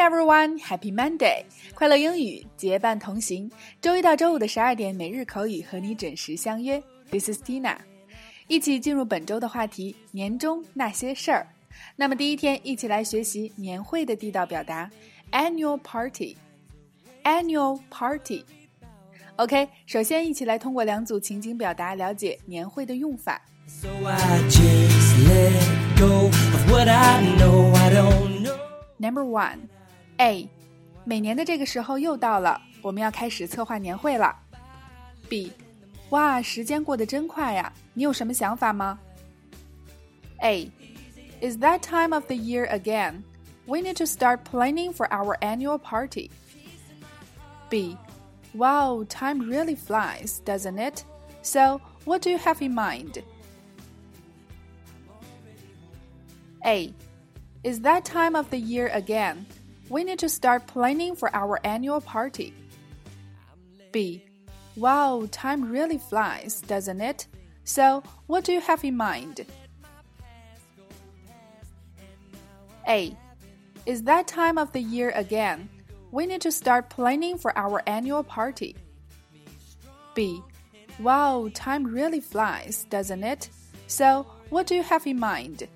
everyone, Happy Monday！快乐英语结伴同行，周一到周五的十二点每日口语和你准时相约。This is Tina，一起进入本周的话题——年终那些事儿。那么第一天，一起来学习年会的地道表达：annual party。annual party。OK，首先一起来通过两组情景表达了解年会的用法。So I just let go of what I know I don't know. Number one, A，每年的这个时候又到了，我们要开始策划年会了。B，哇，时间过得真快呀！你有什么想法吗？A, is that time of the year again? We need to start planning for our annual party. B, wow, time really flies, doesn't it? So, what do you have in mind? A, is that time of the year again? We need to start planning for our annual party. B. Wow, time really flies, doesn't it? So, what do you have in mind? A. Is that time of the year again? We need to start planning for our annual party. B. Wow, time really flies, doesn't it? So, what do you have in mind?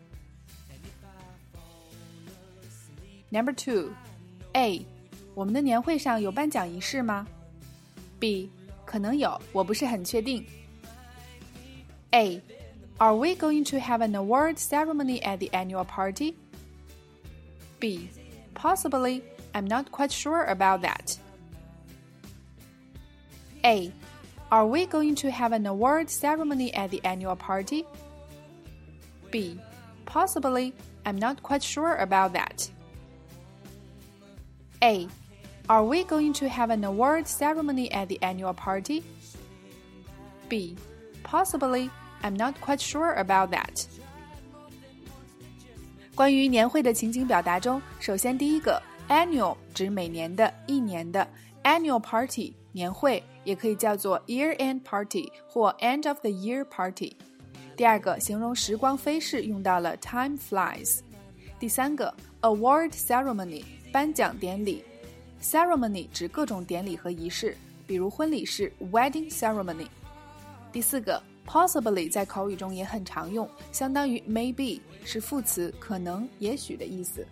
Number two, A，我们的年会上有颁奖仪式吗？B，可能有，我不是很确定。A, are we going to have an award ceremony at the annual party? B, possibly. I'm not quite sure about that. A, are we going to have an award ceremony at the annual party? B, possibly. I'm not quite sure about that. A. Are we going to have an award ceremony at the annual party? B. Possibly. I'm not quite sure about that. 关于年会的情景表达中，首先第一个 annual 指每年的、一年的 annual party 年会，也可以叫做 year end party 或 end of the year party。第二个形容时光飞逝用到了 time flies。 第三个 award ceremony 颁奖典礼，ceremony 指各种典礼和仪式，比如婚礼是 wedding ceremony。第四个，possibly 在口语中也很常用，相当于 maybe，是副词，可能、也许的意思。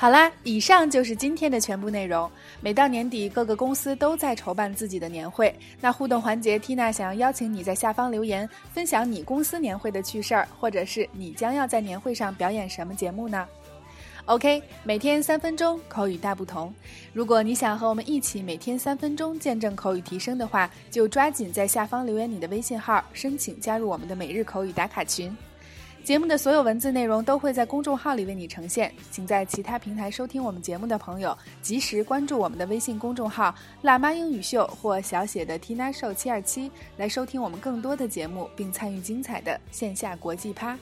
好啦，以上就是今天的全部内容。每到年底，各个公司都在筹办自己的年会。那互动环节，Tina 想要邀请你在下方留言，分享你公司年会的趣事儿，或者是你将要在年会上表演什么节目呢？OK，每天三分钟，口语大不同。如果你想和我们一起每天三分钟见证口语提升的话，就抓紧在下方留言你的微信号，申请加入我们的每日口语打卡群。节目的所有文字内容都会在公众号里为你呈现，请在其他平台收听我们节目的朋友及时关注我们的微信公众号“辣妈英语秀”或小写的 Tina Show 七二七，来收听我们更多的节目，并参与精彩的线下国际趴。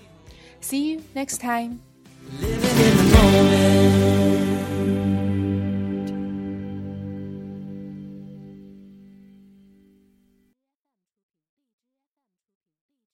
See you next time.